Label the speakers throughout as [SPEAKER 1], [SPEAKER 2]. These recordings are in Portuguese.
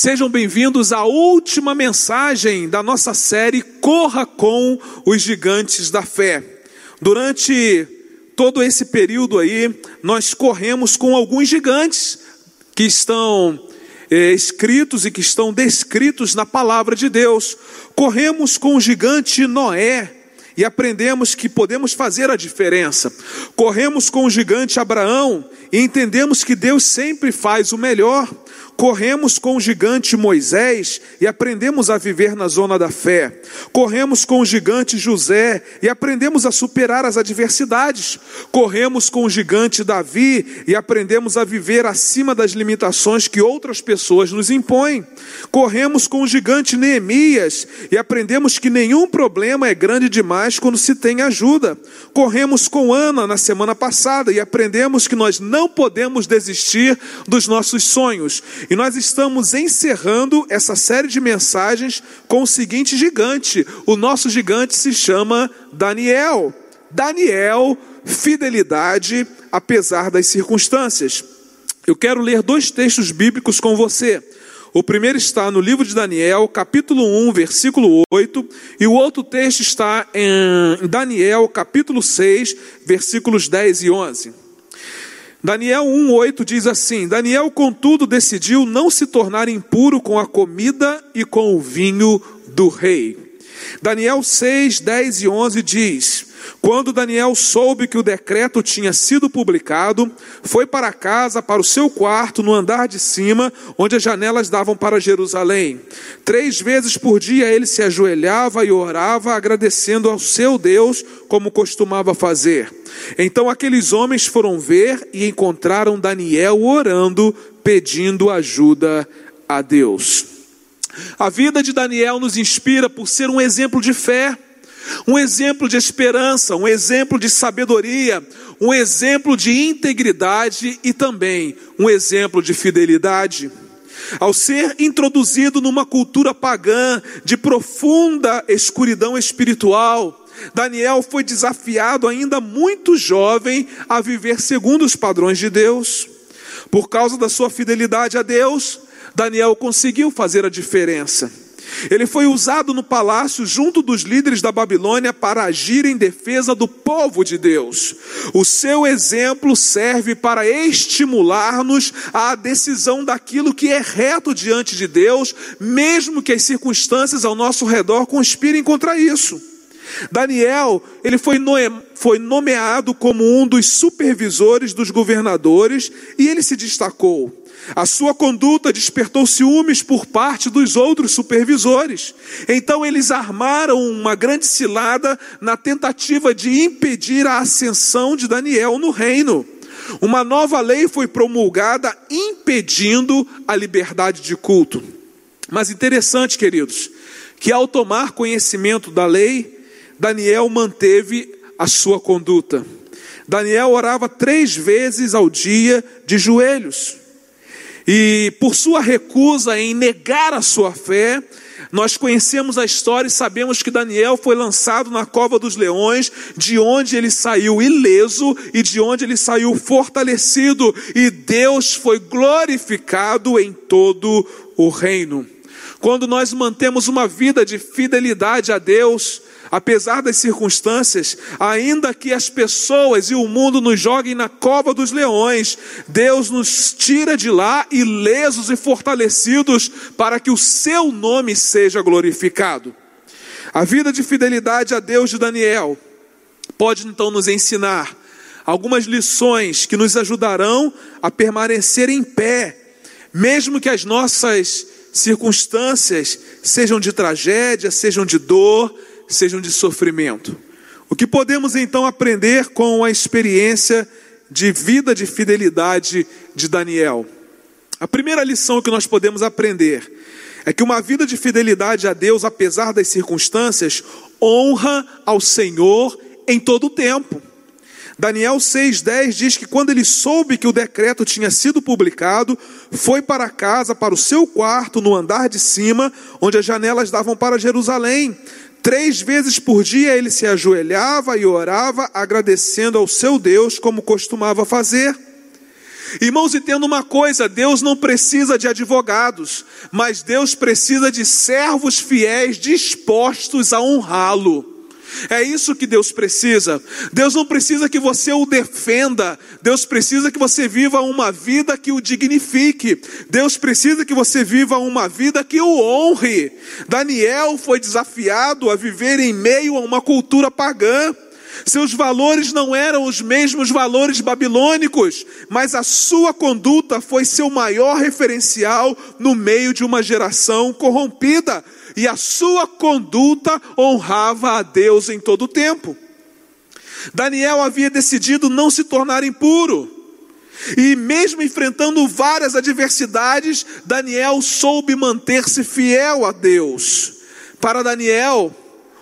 [SPEAKER 1] Sejam bem-vindos à última mensagem da nossa série Corra com os Gigantes da Fé. Durante todo esse período aí, nós corremos com alguns gigantes que estão é, escritos e que estão descritos na palavra de Deus. Corremos com o gigante Noé, e aprendemos que podemos fazer a diferença. Corremos com o gigante Abraão e entendemos que Deus sempre faz o melhor. Corremos com o gigante Moisés e aprendemos a viver na zona da fé. Corremos com o gigante José e aprendemos a superar as adversidades. Corremos com o gigante Davi e aprendemos a viver acima das limitações que outras pessoas nos impõem. Corremos com o gigante Neemias e aprendemos que nenhum problema é grande demais quando se tem ajuda. Corremos com Ana na semana passada e aprendemos que nós não podemos desistir dos nossos sonhos e nós estamos encerrando essa série de mensagens com o seguinte gigante. O nosso gigante se chama Daniel. Daniel, fidelidade apesar das circunstâncias. Eu quero ler dois textos bíblicos com você. O primeiro está no livro de Daniel, capítulo 1, versículo 8, e o outro texto está em Daniel, capítulo 6, versículos 10 e 11. Daniel 1,8 diz assim: Daniel, contudo, decidiu não se tornar impuro com a comida e com o vinho do rei. Daniel 6, 10 e 11 diz: quando Daniel soube que o decreto tinha sido publicado, foi para casa, para o seu quarto, no andar de cima, onde as janelas davam para Jerusalém. Três vezes por dia ele se ajoelhava e orava, agradecendo ao seu Deus, como costumava fazer. Então aqueles homens foram ver e encontraram Daniel orando, pedindo ajuda a Deus. A vida de Daniel nos inspira por ser um exemplo de fé um exemplo de esperança, um exemplo de sabedoria, um exemplo de integridade e também um exemplo de fidelidade. Ao ser introduzido numa cultura pagã de profunda escuridão espiritual, Daniel foi desafiado ainda muito jovem a viver segundo os padrões de Deus. Por causa da sua fidelidade a Deus, Daniel conseguiu fazer a diferença. Ele foi usado no palácio junto dos líderes da Babilônia para agir em defesa do povo de Deus. O seu exemplo serve para estimular-nos à decisão daquilo que é reto diante de Deus, mesmo que as circunstâncias ao nosso redor conspirem contra isso. Daniel, ele foi, foi nomeado como um dos supervisores dos governadores e ele se destacou. A sua conduta despertou ciúmes por parte dos outros supervisores. Então eles armaram uma grande cilada na tentativa de impedir a ascensão de Daniel no reino. Uma nova lei foi promulgada impedindo a liberdade de culto. Mas interessante, queridos, que ao tomar conhecimento da lei, Daniel manteve a sua conduta. Daniel orava três vezes ao dia de joelhos. E por sua recusa em negar a sua fé, nós conhecemos a história e sabemos que Daniel foi lançado na cova dos leões, de onde ele saiu ileso e de onde ele saiu fortalecido, e Deus foi glorificado em todo o reino. Quando nós mantemos uma vida de fidelidade a Deus, apesar das circunstâncias, ainda que as pessoas e o mundo nos joguem na cova dos leões, Deus nos tira de lá ilesos e fortalecidos para que o seu nome seja glorificado. A vida de fidelidade a Deus de Daniel pode então nos ensinar algumas lições que nos ajudarão a permanecer em pé, mesmo que as nossas circunstâncias sejam de tragédia, sejam de dor, sejam de sofrimento. O que podemos então aprender com a experiência de vida de fidelidade de Daniel? A primeira lição que nós podemos aprender é que uma vida de fidelidade a Deus, apesar das circunstâncias, honra ao Senhor em todo o tempo. Daniel 6,10 diz que quando ele soube que o decreto tinha sido publicado, foi para casa, para o seu quarto, no andar de cima, onde as janelas davam para Jerusalém. Três vezes por dia ele se ajoelhava e orava, agradecendo ao seu Deus, como costumava fazer. Irmãos, entenda uma coisa: Deus não precisa de advogados, mas Deus precisa de servos fiéis dispostos a honrá-lo. É isso que Deus precisa. Deus não precisa que você o defenda. Deus precisa que você viva uma vida que o dignifique. Deus precisa que você viva uma vida que o honre. Daniel foi desafiado a viver em meio a uma cultura pagã. Seus valores não eram os mesmos valores babilônicos, mas a sua conduta foi seu maior referencial no meio de uma geração corrompida e a sua conduta honrava a Deus em todo o tempo. Daniel havia decidido não se tornar impuro. E mesmo enfrentando várias adversidades, Daniel soube manter-se fiel a Deus. Para Daniel,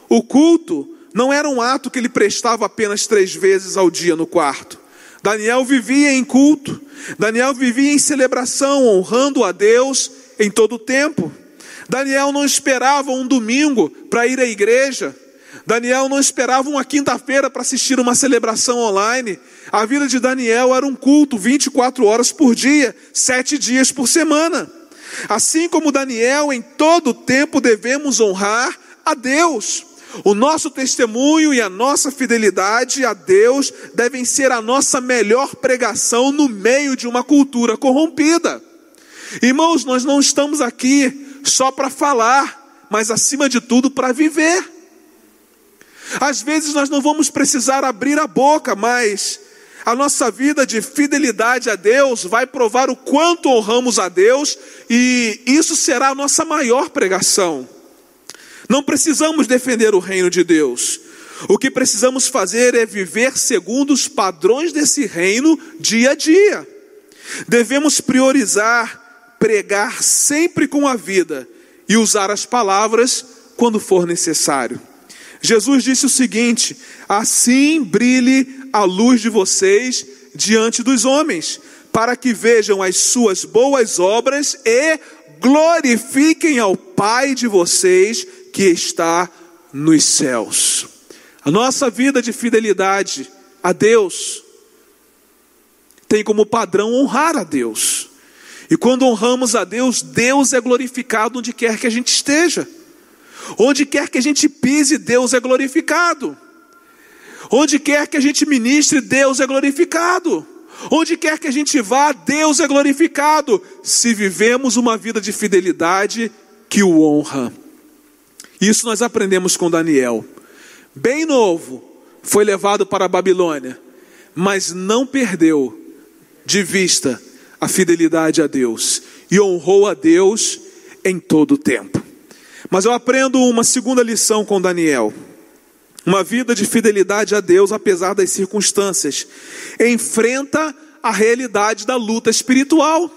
[SPEAKER 1] o culto não era um ato que ele prestava apenas três vezes ao dia no quarto. Daniel vivia em culto, Daniel vivia em celebração, honrando a Deus em todo o tempo. Daniel não esperava um domingo para ir à igreja. Daniel não esperava uma quinta-feira para assistir uma celebração online. A vida de Daniel era um culto 24 horas por dia, sete dias por semana. Assim como Daniel, em todo tempo devemos honrar a Deus. O nosso testemunho e a nossa fidelidade a Deus devem ser a nossa melhor pregação no meio de uma cultura corrompida. Irmãos, nós não estamos aqui só para falar, mas acima de tudo para viver. Às vezes nós não vamos precisar abrir a boca, mas a nossa vida de fidelidade a Deus vai provar o quanto honramos a Deus e isso será a nossa maior pregação. Não precisamos defender o reino de Deus. O que precisamos fazer é viver segundo os padrões desse reino dia a dia. Devemos priorizar pregar sempre com a vida e usar as palavras quando for necessário. Jesus disse o seguinte: Assim brilhe a luz de vocês diante dos homens, para que vejam as suas boas obras e glorifiquem ao Pai de vocês que está nos céus. A nossa vida de fidelidade a Deus tem como padrão honrar a Deus. E quando honramos a Deus, Deus é glorificado onde quer que a gente esteja. Onde quer que a gente pise, Deus é glorificado. Onde quer que a gente ministre, Deus é glorificado. Onde quer que a gente vá, Deus é glorificado. Se vivemos uma vida de fidelidade que o honra. Isso nós aprendemos com Daniel. Bem novo, foi levado para a Babilônia, mas não perdeu de vista a fidelidade a Deus e honrou a Deus em todo o tempo. Mas eu aprendo uma segunda lição com Daniel. Uma vida de fidelidade a Deus, apesar das circunstâncias, enfrenta a realidade da luta espiritual.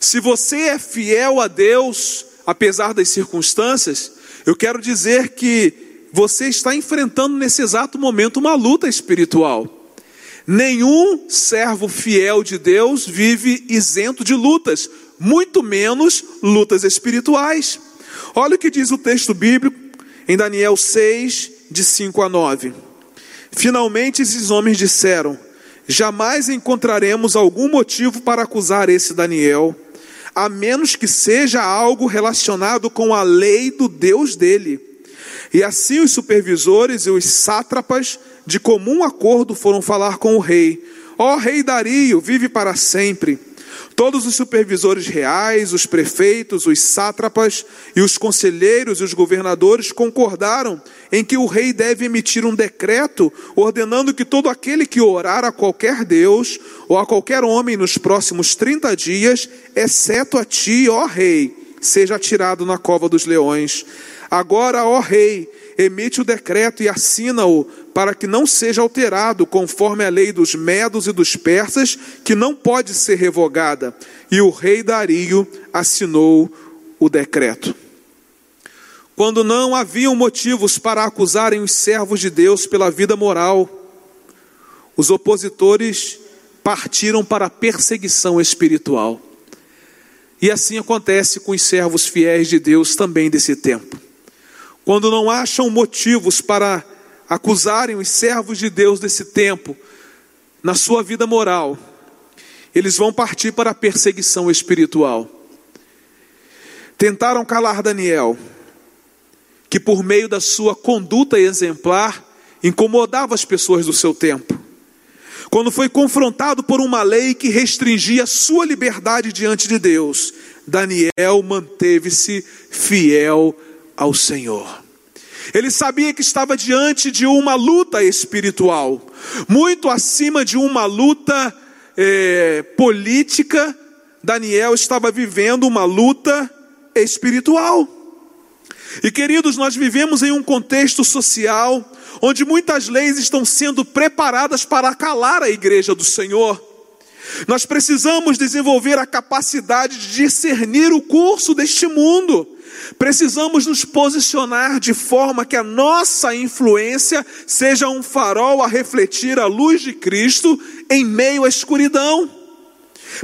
[SPEAKER 1] Se você é fiel a Deus, apesar das circunstâncias, eu quero dizer que você está enfrentando nesse exato momento uma luta espiritual. Nenhum servo fiel de Deus vive isento de lutas, muito menos lutas espirituais. Olha o que diz o texto bíblico em Daniel 6, de 5 a 9. Finalmente esses homens disseram: Jamais encontraremos algum motivo para acusar esse Daniel, a menos que seja algo relacionado com a lei do Deus dele. E assim os supervisores e os sátrapas de comum acordo foram falar com o rei: Ó oh, rei Dario, vive para sempre. Todos os supervisores reais, os prefeitos, os sátrapas e os conselheiros e os governadores concordaram em que o rei deve emitir um decreto ordenando que todo aquele que orar a qualquer Deus ou a qualquer homem nos próximos 30 dias, exceto a ti, ó rei, seja atirado na cova dos leões. Agora, ó rei, emite o decreto e assina-o, para que não seja alterado, conforme a lei dos medos e dos persas, que não pode ser revogada. E o rei Dario assinou o decreto. Quando não haviam motivos para acusarem os servos de Deus pela vida moral, os opositores partiram para a perseguição espiritual. E assim acontece com os servos fiéis de Deus também desse tempo quando não acham motivos para acusarem os servos de Deus desse tempo, na sua vida moral, eles vão partir para a perseguição espiritual. Tentaram calar Daniel, que por meio da sua conduta exemplar incomodava as pessoas do seu tempo. Quando foi confrontado por uma lei que restringia sua liberdade diante de Deus, Daniel manteve-se fiel ao Senhor. Ele sabia que estava diante de uma luta espiritual, muito acima de uma luta é, política. Daniel estava vivendo uma luta espiritual. E queridos, nós vivemos em um contexto social onde muitas leis estão sendo preparadas para calar a igreja do Senhor. Nós precisamos desenvolver a capacidade de discernir o curso deste mundo. Precisamos nos posicionar de forma que a nossa influência seja um farol a refletir a luz de Cristo em meio à escuridão.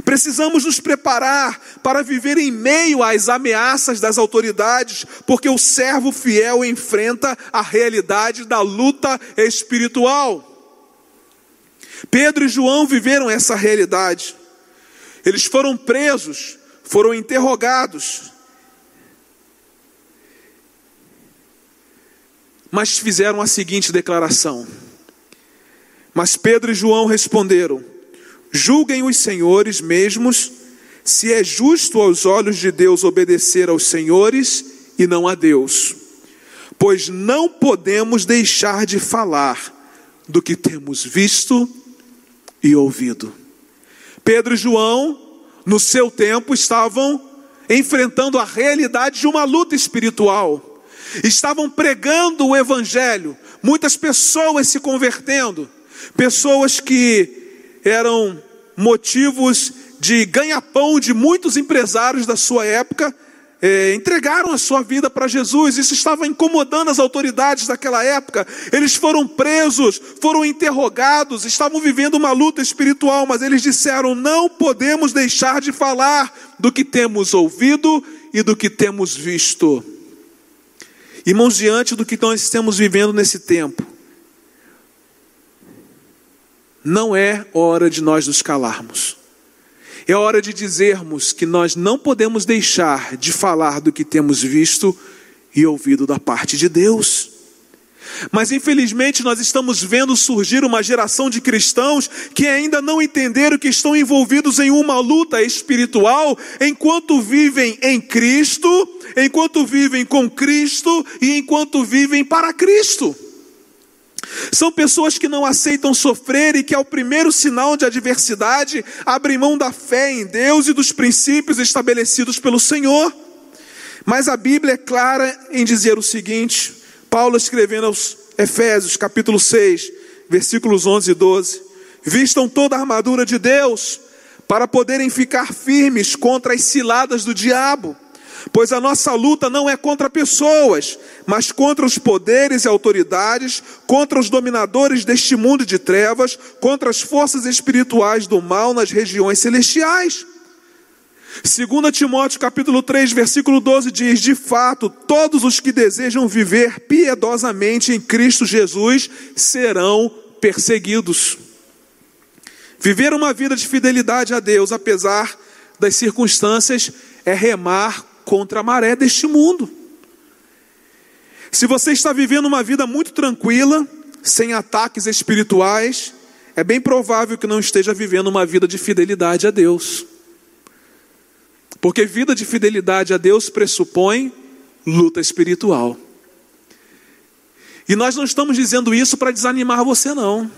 [SPEAKER 1] Precisamos nos preparar para viver em meio às ameaças das autoridades, porque o servo fiel enfrenta a realidade da luta espiritual. Pedro e João viveram essa realidade. Eles foram presos, foram interrogados, mas fizeram a seguinte declaração. Mas Pedro e João responderam: Julguem os senhores mesmos se é justo aos olhos de Deus obedecer aos senhores e não a Deus, pois não podemos deixar de falar do que temos visto e ouvido. Pedro e João, no seu tempo, estavam enfrentando a realidade de uma luta espiritual, estavam pregando o Evangelho, muitas pessoas se convertendo, pessoas que eram motivos de ganha-pão de muitos empresários da sua época, é, entregaram a sua vida para Jesus, isso estava incomodando as autoridades daquela época. Eles foram presos, foram interrogados, estavam vivendo uma luta espiritual, mas eles disseram: não podemos deixar de falar do que temos ouvido e do que temos visto. Irmãos, diante do que nós estamos vivendo nesse tempo, não é hora de nós nos calarmos. É hora de dizermos que nós não podemos deixar de falar do que temos visto e ouvido da parte de Deus. Mas infelizmente nós estamos vendo surgir uma geração de cristãos que ainda não entenderam que estão envolvidos em uma luta espiritual enquanto vivem em Cristo, enquanto vivem com Cristo e enquanto vivem para Cristo. São pessoas que não aceitam sofrer e que, ao primeiro sinal de adversidade, abrem mão da fé em Deus e dos princípios estabelecidos pelo Senhor. Mas a Bíblia é clara em dizer o seguinte: Paulo escrevendo aos Efésios, capítulo 6, versículos 11 e 12: Vistam toda a armadura de Deus, para poderem ficar firmes contra as ciladas do diabo Pois a nossa luta não é contra pessoas, mas contra os poderes e autoridades, contra os dominadores deste mundo de trevas, contra as forças espirituais do mal nas regiões celestiais. 2 Timóteo capítulo 3, versículo 12 diz: De fato, todos os que desejam viver piedosamente em Cristo Jesus serão perseguidos. Viver uma vida de fidelidade a Deus, apesar das circunstâncias, é remar contra a maré deste mundo. Se você está vivendo uma vida muito tranquila, sem ataques espirituais, é bem provável que não esteja vivendo uma vida de fidelidade a Deus. Porque vida de fidelidade a Deus pressupõe luta espiritual. E nós não estamos dizendo isso para desanimar você, não.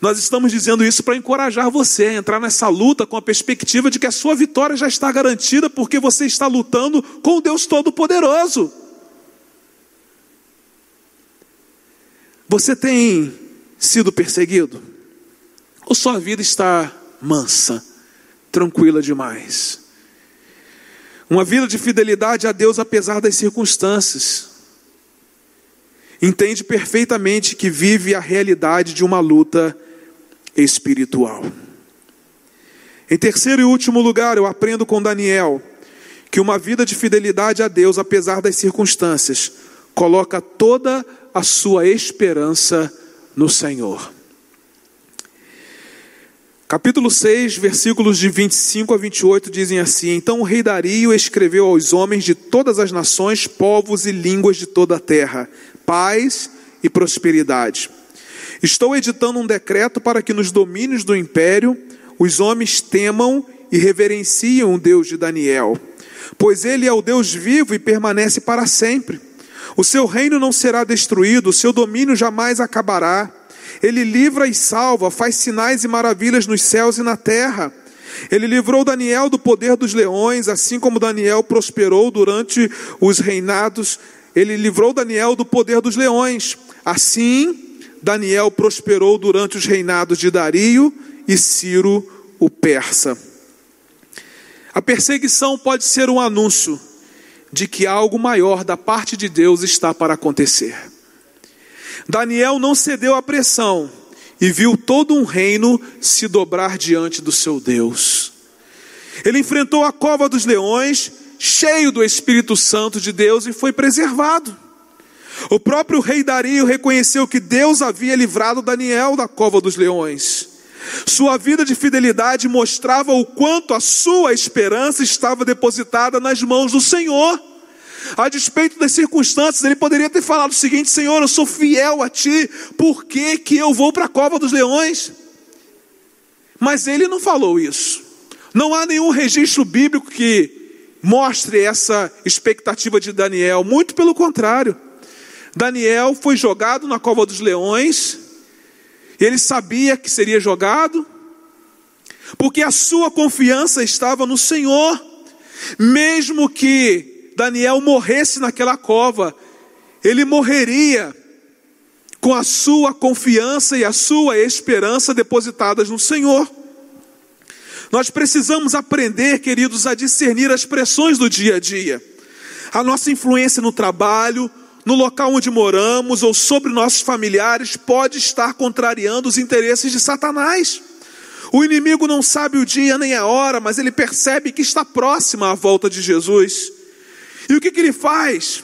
[SPEAKER 1] Nós estamos dizendo isso para encorajar você a entrar nessa luta com a perspectiva de que a sua vitória já está garantida porque você está lutando com o Deus Todo-Poderoso. Você tem sido perseguido? Ou sua vida está mansa, tranquila demais? Uma vida de fidelidade a Deus apesar das circunstâncias entende perfeitamente que vive a realidade de uma luta espiritual. Em terceiro e último lugar, eu aprendo com Daniel que uma vida de fidelidade a Deus, apesar das circunstâncias, coloca toda a sua esperança no Senhor. Capítulo 6, versículos de 25 a 28 dizem assim: Então o rei Dario escreveu aos homens de todas as nações, povos e línguas de toda a terra: paz e prosperidade. Estou editando um decreto para que nos domínios do império os homens temam e reverenciem o Deus de Daniel, pois ele é o Deus vivo e permanece para sempre. O seu reino não será destruído, o seu domínio jamais acabará. Ele livra e salva, faz sinais e maravilhas nos céus e na terra. Ele livrou Daniel do poder dos leões, assim como Daniel prosperou durante os reinados. Ele livrou Daniel do poder dos leões. Assim, Daniel prosperou durante os reinados de Dario e Ciro, o persa. A perseguição pode ser um anúncio de que algo maior da parte de Deus está para acontecer. Daniel não cedeu à pressão e viu todo um reino se dobrar diante do seu Deus. Ele enfrentou a cova dos leões, cheio do Espírito Santo de Deus, e foi preservado. O próprio rei Dario reconheceu que Deus havia livrado Daniel da cova dos leões. Sua vida de fidelidade mostrava o quanto a sua esperança estava depositada nas mãos do Senhor. A despeito das circunstâncias, ele poderia ter falado o seguinte: Senhor, eu sou fiel a ti, por que, que eu vou para a cova dos leões? Mas ele não falou isso. Não há nenhum registro bíblico que mostre essa expectativa de Daniel, muito pelo contrário. Daniel foi jogado na cova dos leões, ele sabia que seria jogado, porque a sua confiança estava no Senhor, mesmo que Daniel morresse naquela cova, ele morreria com a sua confiança e a sua esperança depositadas no Senhor. Nós precisamos aprender, queridos, a discernir as pressões do dia a dia. A nossa influência no trabalho, no local onde moramos ou sobre nossos familiares pode estar contrariando os interesses de Satanás. O inimigo não sabe o dia nem a hora, mas ele percebe que está próxima a volta de Jesus. E o que, que ele faz?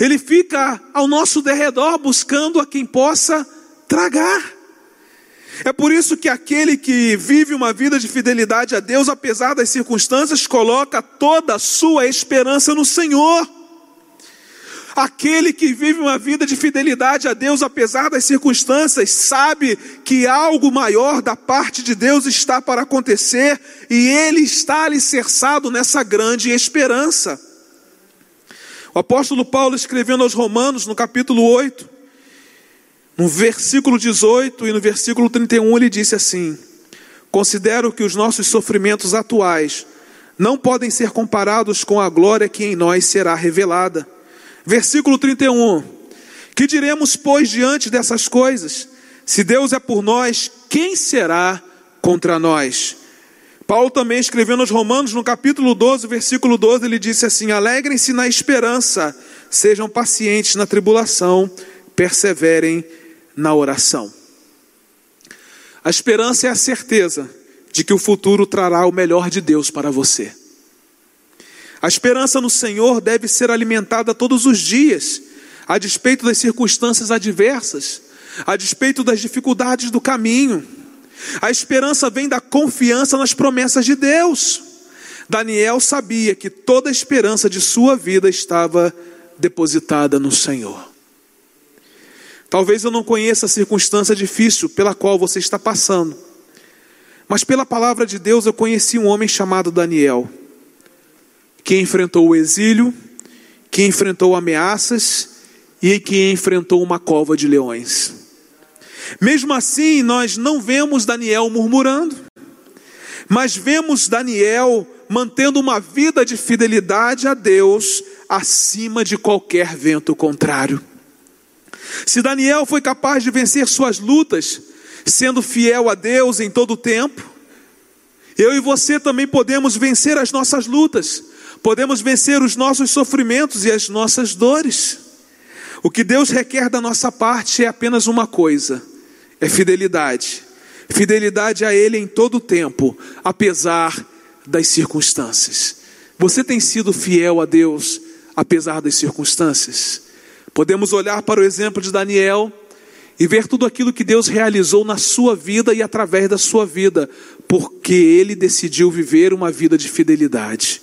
[SPEAKER 1] Ele fica ao nosso derredor buscando a quem possa tragar. É por isso que aquele que vive uma vida de fidelidade a Deus, apesar das circunstâncias, coloca toda a sua esperança no Senhor. Aquele que vive uma vida de fidelidade a Deus, apesar das circunstâncias, sabe que algo maior da parte de Deus está para acontecer e ele está alicerçado nessa grande esperança. O apóstolo Paulo, escrevendo aos Romanos, no capítulo 8, no versículo 18 e no versículo 31, ele disse assim: Considero que os nossos sofrimentos atuais não podem ser comparados com a glória que em nós será revelada. Versículo 31. Que diremos, pois, diante dessas coisas? Se Deus é por nós, quem será contra nós? Paulo também escrevendo aos Romanos, no capítulo 12, versículo 12, ele disse assim: Alegrem-se na esperança, sejam pacientes na tribulação, perseverem na oração. A esperança é a certeza de que o futuro trará o melhor de Deus para você. A esperança no Senhor deve ser alimentada todos os dias, a despeito das circunstâncias adversas, a despeito das dificuldades do caminho. A esperança vem da confiança nas promessas de Deus. Daniel sabia que toda a esperança de sua vida estava depositada no Senhor. Talvez eu não conheça a circunstância difícil pela qual você está passando, mas pela palavra de Deus eu conheci um homem chamado Daniel que enfrentou o exílio, que enfrentou ameaças e que enfrentou uma cova de leões. Mesmo assim, nós não vemos Daniel murmurando, mas vemos Daniel mantendo uma vida de fidelidade a Deus acima de qualquer vento contrário. Se Daniel foi capaz de vencer suas lutas, sendo fiel a Deus em todo o tempo, eu e você também podemos vencer as nossas lutas, podemos vencer os nossos sofrimentos e as nossas dores. O que Deus requer da nossa parte é apenas uma coisa: é fidelidade. Fidelidade a Ele em todo o tempo, apesar das circunstâncias. Você tem sido fiel a Deus, apesar das circunstâncias? Podemos olhar para o exemplo de Daniel e ver tudo aquilo que Deus realizou na sua vida e através da sua vida, porque ele decidiu viver uma vida de fidelidade.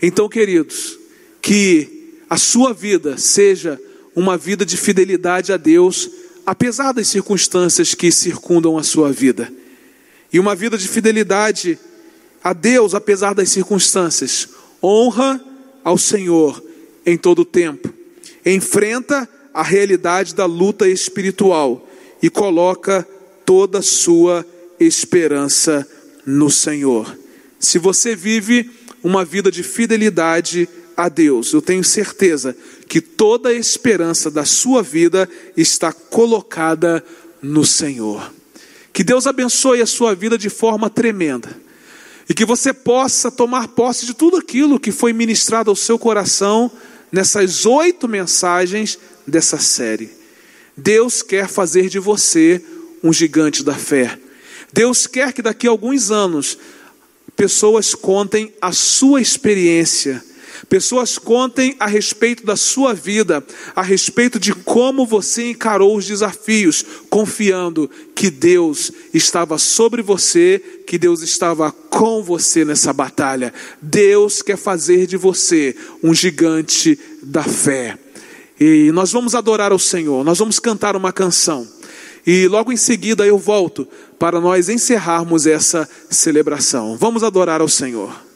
[SPEAKER 1] Então, queridos, que a sua vida seja uma vida de fidelidade a Deus, apesar das circunstâncias que circundam a sua vida. E uma vida de fidelidade a Deus, apesar das circunstâncias. Honra ao Senhor em todo o tempo. Enfrenta a realidade da luta espiritual e coloca toda a sua esperança no Senhor. Se você vive uma vida de fidelidade a Deus, eu tenho certeza que toda a esperança da sua vida está colocada no Senhor. Que Deus abençoe a sua vida de forma tremenda e que você possa tomar posse de tudo aquilo que foi ministrado ao seu coração nessas oito mensagens dessa série. Deus quer fazer de você um gigante da fé. Deus quer que daqui a alguns anos pessoas contem a sua experiência Pessoas contem a respeito da sua vida, a respeito de como você encarou os desafios, confiando que Deus estava sobre você, que Deus estava com você nessa batalha. Deus quer fazer de você um gigante da fé. E nós vamos adorar ao Senhor, nós vamos cantar uma canção. E logo em seguida eu volto para nós encerrarmos essa celebração. Vamos adorar ao Senhor.